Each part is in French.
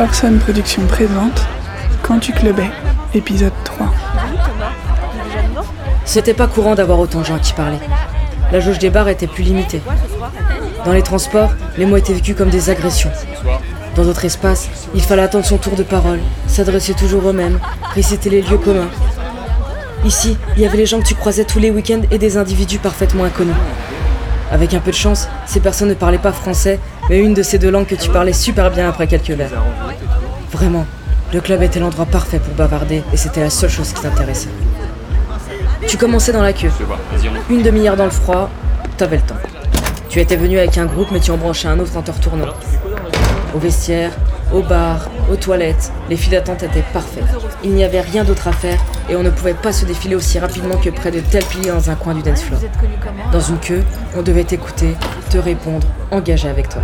Orson Productions présente Quand tu clubais, épisode 3. C'était pas courant d'avoir autant de gens qui parlaient. La jauge des bars était plus limitée. Dans les transports, les mots étaient vécus comme des agressions. Dans d'autres espaces, il fallait attendre son tour de parole, s'adresser toujours aux mêmes, réciter les lieux communs. Ici, il y avait les gens que tu croisais tous les week-ends et des individus parfaitement inconnus. Avec un peu de chance, ces personnes ne parlaient pas français, mais une de ces deux langues que tu parlais super bien après quelques verres. Vraiment, le club était l'endroit parfait pour bavarder et c'était la seule chose qui t'intéressait. Tu commençais dans la queue. Une demi-heure dans le froid, t'avais le temps. Tu étais venu avec un groupe, mais tu en branchais un autre en te retournant. Au vestiaire, au bar, aux toilettes, les files d'attente étaient parfaites. Il n'y avait rien d'autre à faire et on ne pouvait pas se défiler aussi rapidement que près de tels piliers dans un coin du dance floor. Dans une queue, on devait t'écouter, te répondre, engager avec toi.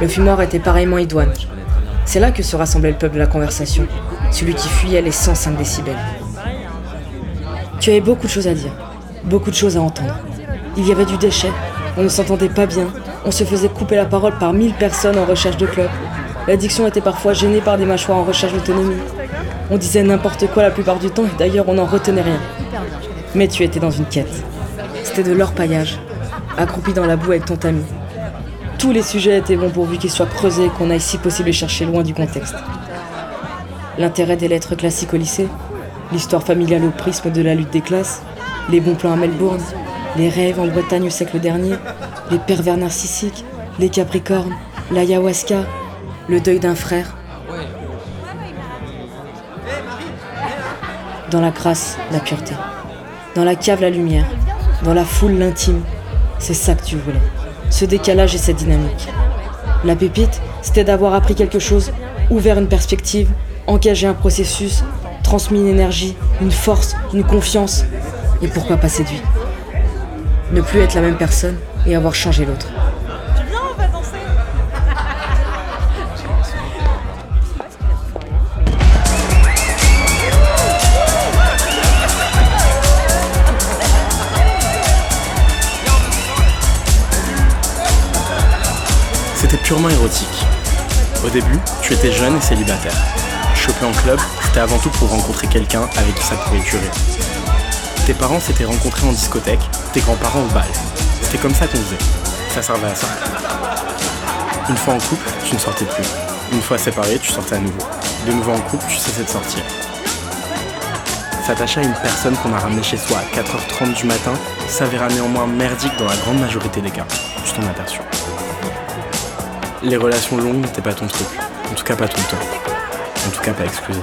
Le fumoir était pareillement idoine. C'est là que se rassemblait le peuple de la conversation, celui qui fuyait les 105 décibels. Tu avais beaucoup de choses à dire, beaucoup de choses à entendre. Il y avait du déchet, on ne s'entendait pas bien, on se faisait couper la parole par mille personnes en recherche de club. L'addiction était parfois gênée par des mâchoires en recherche d'autonomie. On disait n'importe quoi la plupart du temps et d'ailleurs on n'en retenait rien. Mais tu étais dans une quête. C'était de l'orpaillage, accroupi dans la boue avec ton tamis. Tous les sujets étaient bons pourvu qu'ils soient creusés qu'on aille si possible chercher loin du contexte. L'intérêt des lettres classiques au lycée, l'histoire familiale au prisme de la lutte des classes, les bons plans à Melbourne, les rêves en Bretagne au siècle dernier, les pervers narcissiques, les capricornes, l'ayahuasca, le deuil d'un frère. Dans la grâce, la pureté. Dans la cave, la lumière. Dans la foule, l'intime. C'est ça que tu voulais. Ce décalage et cette dynamique. La pépite, c'était d'avoir appris quelque chose, ouvert une perspective, engagé un processus, transmis une énergie, une force, une confiance. Et pourquoi pas séduit? Ne plus être la même personne et avoir changé l'autre. C'était purement érotique. Au début, tu étais jeune et célibataire. Choper en club, c'était avant tout pour rencontrer quelqu'un avec qui ça pouvait durer. Tes parents s'étaient rencontrés en discothèque, tes grands-parents au bal. C'était comme ça qu'on faisait. Ça servait à ça. Une fois en couple, tu ne sortais plus. Une fois séparé, tu sortais à nouveau. De nouveau en couple, tu cessais de sortir. S'attacher à une personne qu'on a ramenée chez soi à 4h30 du matin s'avéra néanmoins merdique dans la grande majorité des cas. Tu t'en aperçus. Les relations longues n'étaient pas ton truc. En tout cas pas tout le temps. En tout cas pas exclusif.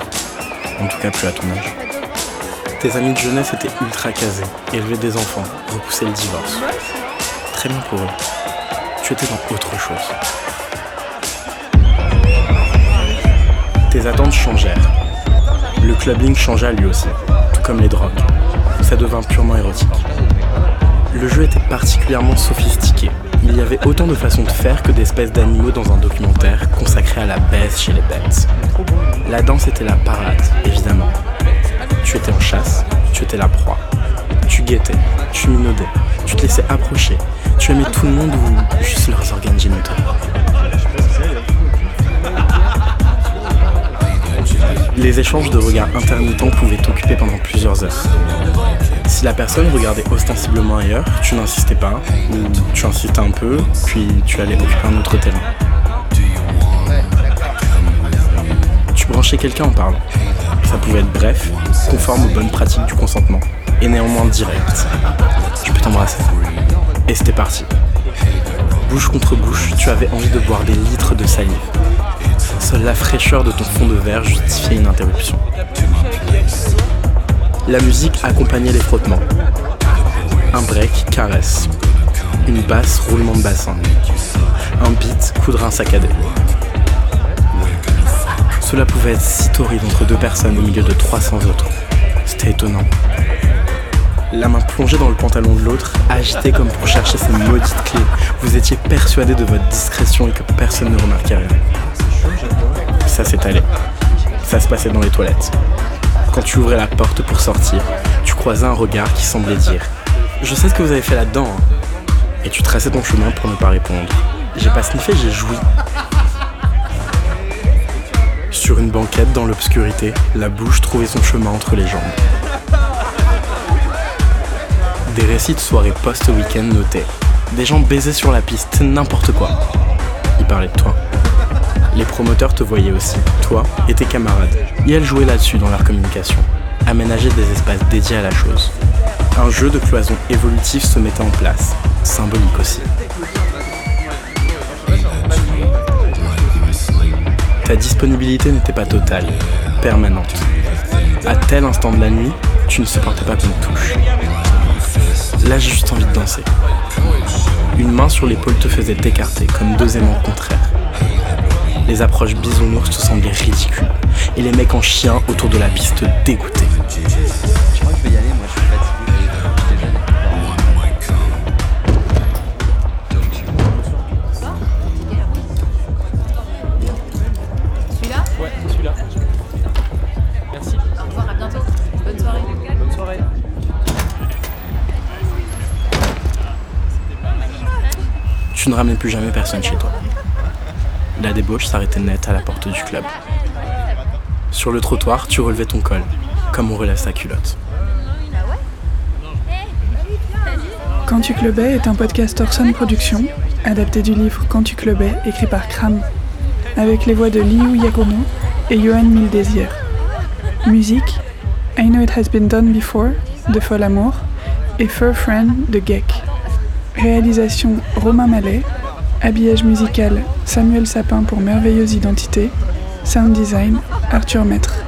En tout cas plus à ton âge. Tes amis de jeunesse étaient ultra casés, élevaient des enfants, repoussaient le divorce. Très bien pour eux. Tu étais dans autre chose. Tes attentes changèrent. Le clubbing changea lui aussi, tout comme les drogues. Ça devint purement érotique. Le jeu était particulièrement sophistiqué. Il y avait autant de façons de faire que d'espèces d'animaux dans un documentaire consacré à la baisse chez les bêtes. La danse était la parade, évidemment. Tu étais en chasse, tu étais la proie. Tu guettais, tu minaudais, tu te laissais approcher. Tu aimais tout le monde ou juste leurs organes génitaux. Les échanges de regards intermittents pouvaient t'occuper pendant plusieurs heures. Si la personne regardait ostensiblement ailleurs, tu n'insistais pas, ou tu insistais un peu, puis tu allais occuper un autre terrain. Tu branchais quelqu'un en parlant. Ça pouvait être bref, conforme aux bonnes pratiques du consentement, et néanmoins direct. Je peux t'embrasser. Et c'était parti. Bouche contre bouche, tu avais envie de boire des litres de salive. Seule la fraîcheur de ton fond de verre justifiait une interruption. La musique accompagnait les frottements. Un break, caresse. Une basse, roulement de bassin. Un beat, coup de saccadé. Cela pouvait être si torride entre deux personnes au milieu de 300 autres. C'était étonnant. La main plongée dans le pantalon de l'autre, agitée comme pour chercher ses maudites clés. Vous étiez persuadé de votre discrétion et que personne ne remarquait rien. Ça s'étalait. Ça se passait dans les toilettes. Quand tu ouvrais la porte pour sortir, Tu croisais un regard qui semblait dire Je sais ce que vous avez fait là-dedans. hein. Et tu traçais ton chemin pour ne pas répondre. J'ai pas sniffé, j'ai joui. Sur une banquette dans l'obscurité, la bouche trouvait son chemin entre les jambes. Des récits de soirées post-week-end. Des gens baisaient sur la piste, n'importe quoi. Ils parlaient de toi. Les promoteurs te voyaient aussi, toi et tes camarades. Et elles jouaient là-dessus dans leur communication. Aménager des espaces dédiés à la chose. Un jeu de cloison évolutif se mettait en place, symbolique aussi. Ta disponibilité n'était pas totale, permanente. À tel instant de la nuit, tu ne supportais pas qu'on te touche. Là, j'ai juste envie de danser. Une main sur l'épaule te faisait t'écarter comme deux aimants contraires. Les approches bisounours te semblaient ridicules, et les mecs en chien autour de la piste te Tu ne ramenais plus jamais personne chez toi. La débauche s'arrêtait net à la porte du club. Sur le trottoir, tu relevais ton col, comme on relève sa culotte. Quand tu clubais est un podcast Orson Productions, adapté du livre Quand tu clubais, écrit par Kram, avec les voix de Liu Yagono et Johan Mildésir. Musique I Know It Has Been Done Before de Fol Amour et Fur Friend de Geek. Réalisation Romain Mallet. Habillage musical Samuel Sapin pour Merveilleuse Identité. Sound design Arthur Maître.